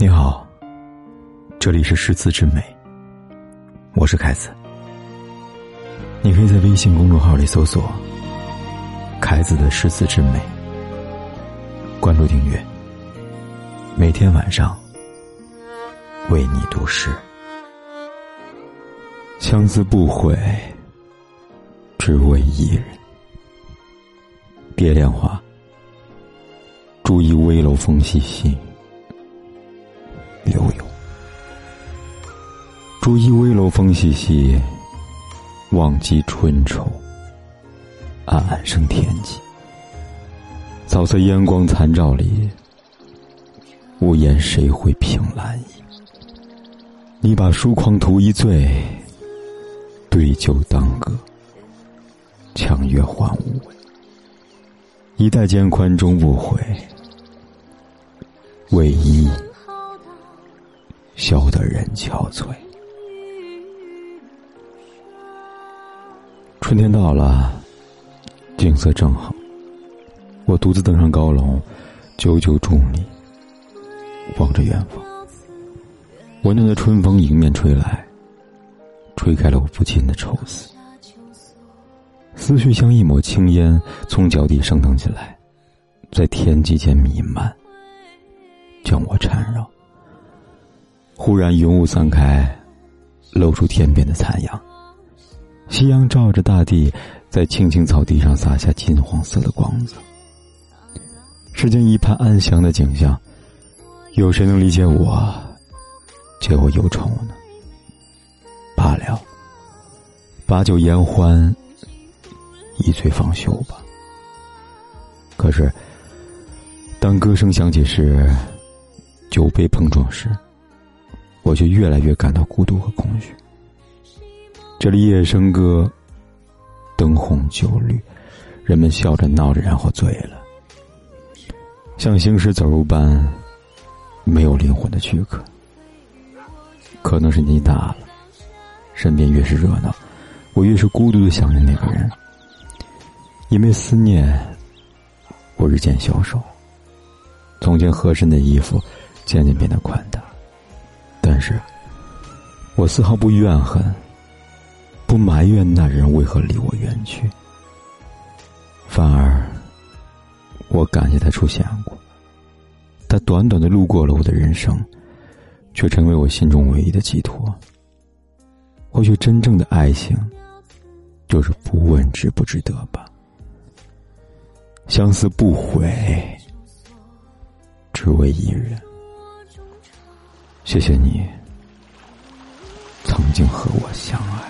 你好，这里是诗词之美，我是凯子。你可以在微信公众号里搜索“凯子的诗词之美”，关注订阅，每天晚上为你读诗。相思不悔，只为一人。别恋花，竹倚危楼风细细。竹倚危楼风细细，望极春愁。暗暗生天际，早色烟光残照里，无言谁会凭栏倚？你把书狂图一醉，对酒当歌，强月换无味。一代肩宽终不悔，为伊。笑得人憔悴。春天到了，景色正好。我独自登上高楼，久久伫立，望着远方。温暖的春风迎面吹来，吹开了我不尽的愁思。思绪像一抹青烟，从脚底升腾起来，在天际间弥漫，将我缠绕。忽然，云雾散开，露出天边的残阳。夕阳照着大地，在青青草地上洒下金黄色的光泽。世间一派安详的景象，有谁能理解我，解我忧愁呢？罢了，把酒言欢，一醉方休吧。可是，当歌声响起时，酒杯碰撞时。我却越来越感到孤独和空虚。这里夜笙歌，灯红酒绿，人们笑着闹着，然后醉了，像行尸走肉般，没有灵魂的躯壳。可能是年纪大了，身边越是热闹，我越是孤独的想念那个人。因为思念，我日渐消瘦。从前合身的衣服，渐渐变得宽大。但是，我丝毫不怨恨，不埋怨那人为何离我远去，反而，我感谢他出现过。他短短的路过了我的人生，却成为我心中唯一的寄托。或许真正的爱情，就是不问值不值得吧。相思不悔，只为一人。谢谢你，曾经和我相爱。